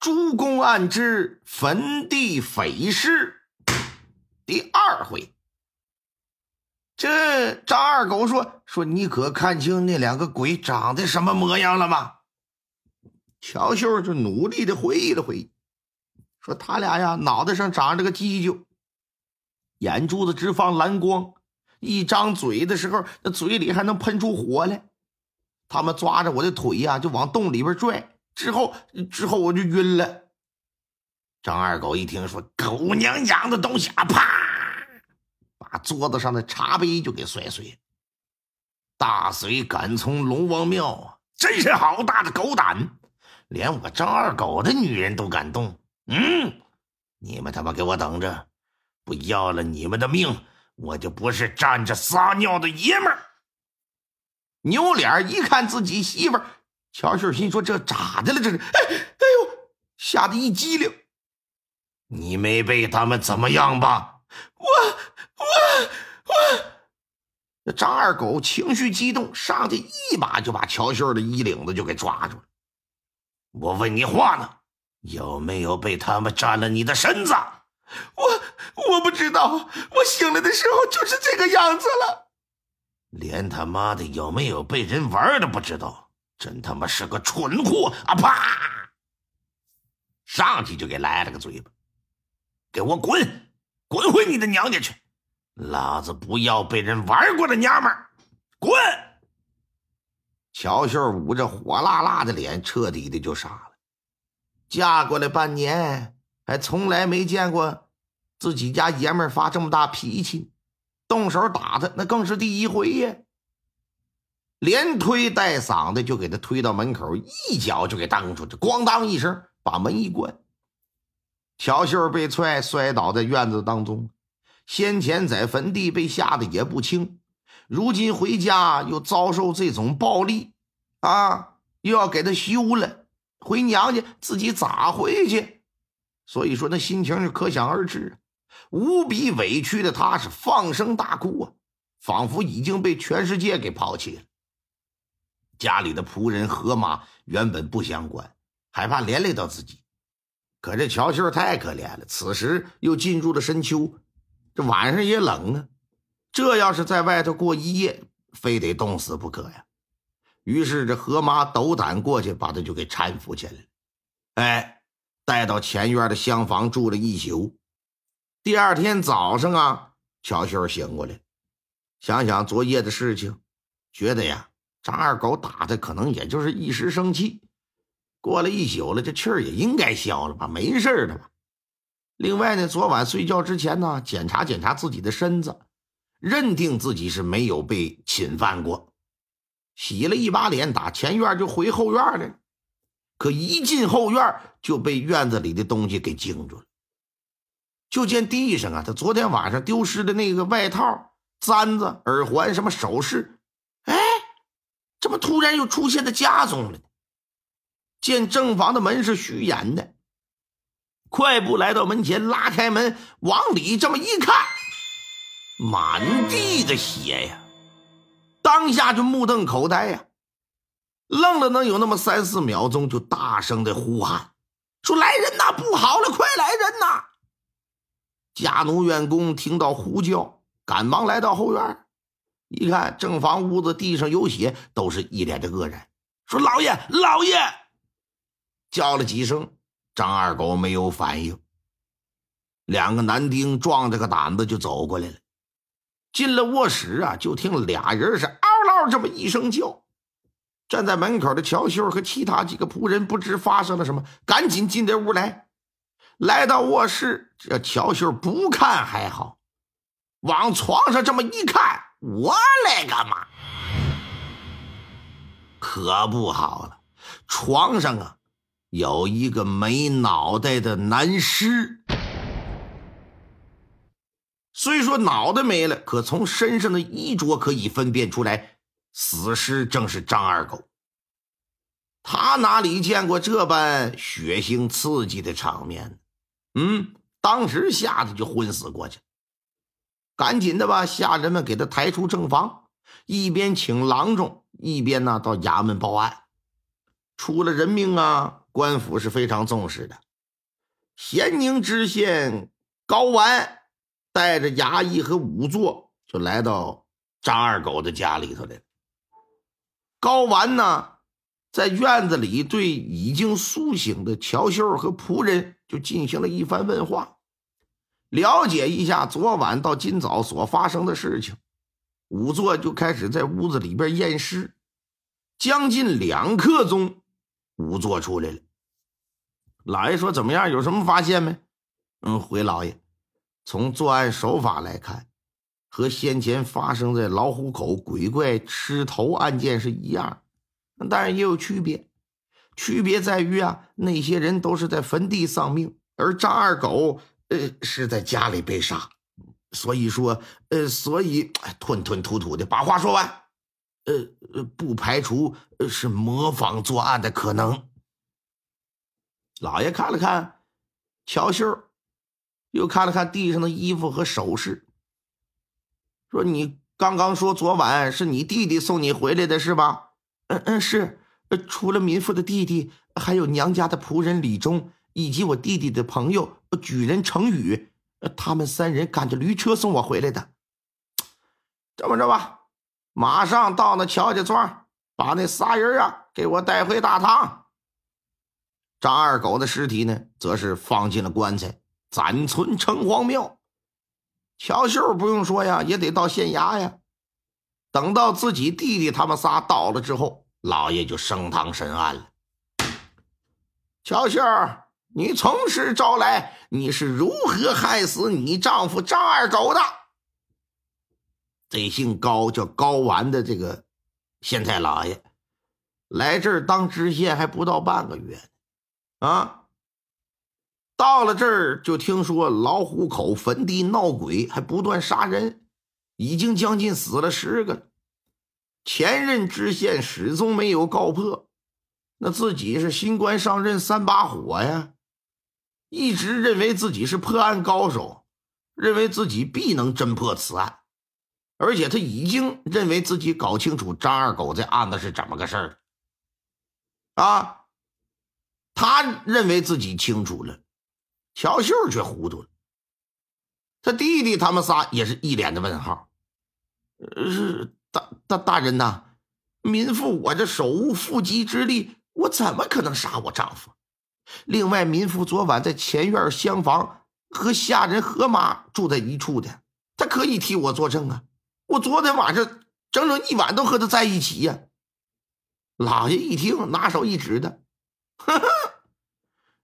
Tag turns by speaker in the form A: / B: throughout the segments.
A: 诸公案之坟地匪事第二回。这张二狗说：“说你可看清那两个鬼长得什么模样了吗？”乔秀就努力的回忆了回忆，说：“他俩呀，脑袋上长着个犄角，眼珠子直放蓝光，一张嘴的时候，那嘴里还能喷出火来。他们抓着我的腿呀，就往洞里边拽。”之后，之后我就晕了。张二狗一听说狗娘养的东西啊，啪，把桌子上的茶杯就给摔碎。大隋敢从龙王庙啊，真是好大的狗胆，连我张二狗的女人都敢动。嗯，你们他妈给我等着，不要了你们的命，我就不是站着撒尿的爷们儿。扭脸一看自己媳妇儿。乔秀心说：“这咋的了？这是……哎哎呦，吓得一激灵。你没被他们怎么样吧？我我我……那张二狗情绪激动，上去一把就把乔秀的衣领子就给抓住了。我问你话呢，有没有被他们占了你的身子？我我不知道，我醒来的时候就是这个样子了。连他妈的有没有被人玩都不知道。”真他妈是个蠢货啊！啪，上去就给来了个嘴巴，给我滚，滚回你的娘家去！老子不要被人玩过的娘们，滚！乔秀捂着火辣辣的脸，彻底的就傻了。嫁过来半年，还从来没见过自己家爷们发这么大脾气，动手打他那更是第一回呀！连推带搡的就给他推到门口，一脚就给蹬出去，咣当一声把门一关。乔秀被踹摔倒在院子当中，先前在坟地被吓得也不轻，如今回家又遭受这种暴力，啊，又要给他休了，回娘家自己咋回去？所以说那心情就可想而知，无比委屈的他是放声大哭啊，仿佛已经被全世界给抛弃了。家里的仆人河马原本不想管，害怕连累到自己。可这乔秀太可怜了，此时又进入了深秋，这晚上也冷啊。这要是在外头过一夜，非得冻死不可呀。于是这河马斗胆过去，把他就给搀扶起来。哎，带到前院的厢房住了一宿。第二天早上啊，乔秀醒过来，想想昨夜的事情，觉得呀。张二狗打的，可能也就是一时生气。过了一宿了，这气儿也应该消了吧，没事的吧。另外呢，昨晚睡觉之前呢，检查检查自己的身子，认定自己是没有被侵犯过。洗了一把脸，打前院就回后院了。可一进后院，就被院子里的东西给惊住了。就见地上啊，他昨天晚上丢失的那个外套、簪子、耳环、什么首饰。怎么突然又出现在家中了呢？见正房的门是虚掩的，快步来到门前，拉开门往里这么一看，满地的血呀！当下就目瞪口呆呀，愣了能有那么三四秒钟，就大声的呼喊说：“来人呐！不好了，快来人呐！”家奴员工听到呼叫，赶忙来到后院。一看正房屋子地上有血，都是一脸的愕然，说：“老爷，老爷！”叫了几声，张二狗没有反应。两个男丁壮着个胆子就走过来了，进了卧室啊，就听俩人是嗷嗷这么一声叫。站在门口的乔秀和其他几个仆人不知发生了什么，赶紧进这屋来。来到卧室，这乔秀不看还好，往床上这么一看。我勒个妈！可不好了，床上啊有一个没脑袋的男尸。虽说脑袋没了，可从身上的衣着可以分辨出来，死尸正是张二狗。他哪里见过这般血腥刺激的场面？嗯，当时吓得就昏死过去。赶紧的吧，下人们给他抬出正房，一边请郎中，一边呢到衙门报案。出了人命啊，官府是非常重视的。咸宁知县高完带着衙役和仵作，就来到张二狗的家里头了。高完呢，在院子里对已经苏醒的乔秀和仆人就进行了一番问话，了解一下昨晚到今早所发生的事情。仵作就开始在屋子里边验尸，将近两刻钟，仵作出来了。老爷说：“怎么样？有什么发现没？”“嗯，回老爷，从作案手法来看，和先前发生在老虎口鬼怪吃头案件是一样，但是也有区别。区别在于啊，那些人都是在坟地丧命，而张二狗呃是在家里被杀。所以说，呃，所以吞吞吐吐的把话说完，呃，不排除是模仿作案的可能。”老爷看了看乔秀，又看了看地上的衣服和首饰，说：“你刚刚说昨晚是你弟弟送你回来的是吧？”“嗯嗯，是。除了民妇的弟弟，还有娘家的仆人李忠，以及我弟弟的朋友举人程宇，他们三人赶着驴车送我回来的。这么着吧，马上到那乔家庄，把那仨人啊给我带回大堂。”张二狗的尸体呢，则是放进了棺材，暂存城隍庙。乔秀不用说呀，也得到县衙呀。等到自己弟弟他们仨到了之后，老爷就升堂审案了。乔秀，你从实招来，你是如何害死你丈夫张二狗的？这姓高叫高完的这个县太老爷，来这儿当知县还不到半个月。啊！到了这儿，就听说老虎口坟地闹鬼，还不断杀人，已经将近死了十个了。前任知县始终没有告破，那自己是新官上任三把火呀，一直认为自己是破案高手，认为自己必能侦破此案，而且他已经认为自己搞清楚张二狗这案子是怎么个事儿啊。他认为自己清楚了，乔秀却糊涂了。他弟弟他们仨也是一脸的问号。是大大大人呐，民妇我这手无缚鸡之力，我怎么可能杀我丈夫？另外，民妇昨晚在前院厢房和下人何妈住在一处的，他可以替我作证啊！我昨天晚上整整一晚都和他在一起呀。老爷一听，拿手一指的。呵呵，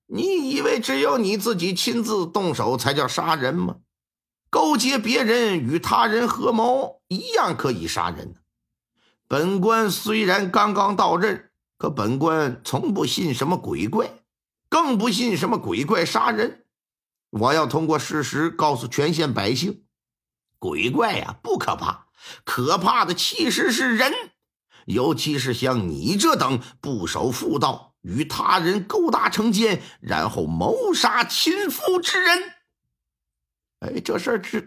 A: 你以为只有你自己亲自动手才叫杀人吗？勾结别人与他人合谋，一样可以杀人。本官虽然刚刚到任，可本官从不信什么鬼怪，更不信什么鬼怪杀人。我要通过事实告诉全县百姓：鬼怪呀，不可怕，可怕的其实是人，尤其是像你这等不守妇道。与他人勾搭成奸，然后谋杀亲夫之人。哎，这事儿这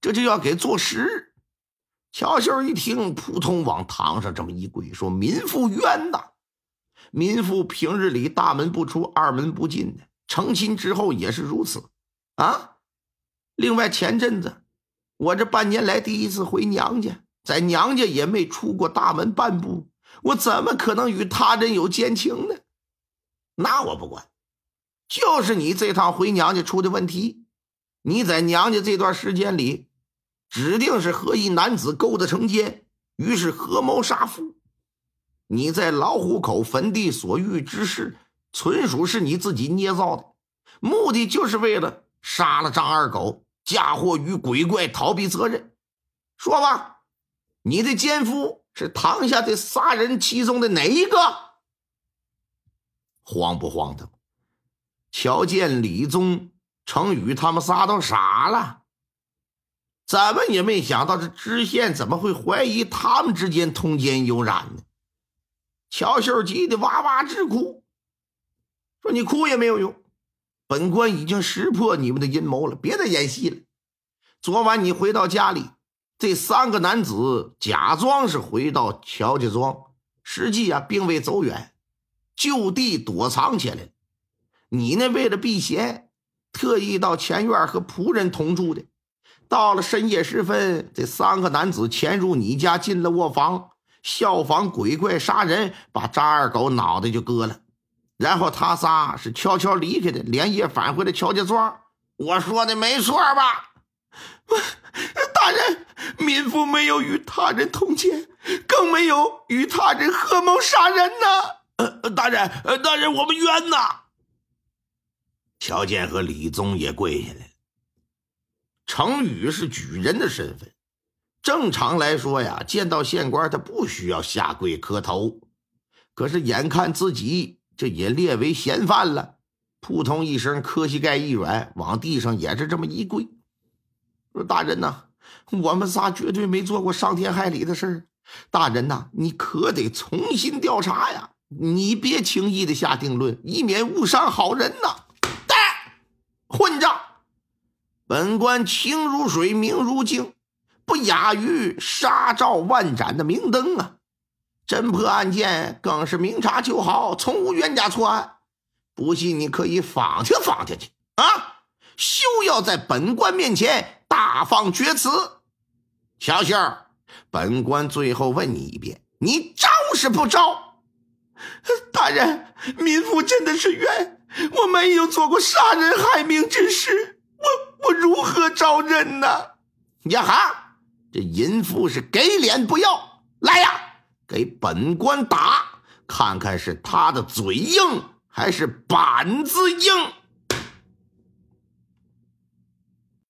A: 这就要给坐实。乔秀一听，扑通往堂上这么一跪，说：“民妇冤呐！民妇平日里大门不出，二门不进的，成亲之后也是如此啊。另外前阵子我这半年来第一次回娘家，在娘家也没出过大门半步，我怎么可能与他人有奸情呢？”那我不管，就是你这趟回娘家出的问题。你在娘家这段时间里，指定是和一男子勾搭成奸，于是合谋杀夫。你在老虎口坟地所遇之事，纯属是你自己捏造的，目的就是为了杀了张二狗，嫁祸于鬼怪，逃避责任。说吧，你的奸夫是堂下的仨人其中的哪一个？慌不慌的？瞧见李宗、程宇他们仨都傻了，怎么也没想到这知县怎么会怀疑他们之间通奸有染呢？乔秀急得哇哇直哭，说：“你哭也没有用，本官已经识破你们的阴谋了，别再演戏了。昨晚你回到家里，这三个男子假装是回到乔家庄，实际啊并未走远。”就地躲藏起来了。你呢，为了避嫌，特意到前院和仆人同住的。到了深夜时分，这三个男子潜入你家，进了卧房，效仿鬼怪杀人，把张二狗脑袋就割了。然后他仨是悄悄离开的，连夜返回了乔家庄。我说的没错吧？大人，民妇没有与他人通奸，更没有与他人合谋杀人呢。
B: 呃，大人，呃，大人，我们冤呐！
A: 乔建和李宗也跪下来了。程宇是举人的身份，正常来说呀，见到县官他不需要下跪磕头。可是眼看自己这也列为嫌犯了，扑通一声，磕膝盖一软，往地上也是这么一跪，说：“大人呐，我们仨绝对没做过伤天害理的事。大人呐，你可得重新调查呀，你别轻易的下定论，以免误伤好人呐。”混账！本官清如水，明如镜，不亚于杀照万盏的明灯啊！侦破案件更是明察秋毫，从无冤假错案。不信你可以仿听仿听去啊！休要在本官面前大放厥词。小秀，本官最后问你一遍，你招是不招？
B: 大人，民妇真的是冤，我没有做过杀人害命之事。我我如何招认呢？
A: 呀哈！这淫妇是给脸不要，来呀，给本官打，看看是他的嘴硬还是板子硬。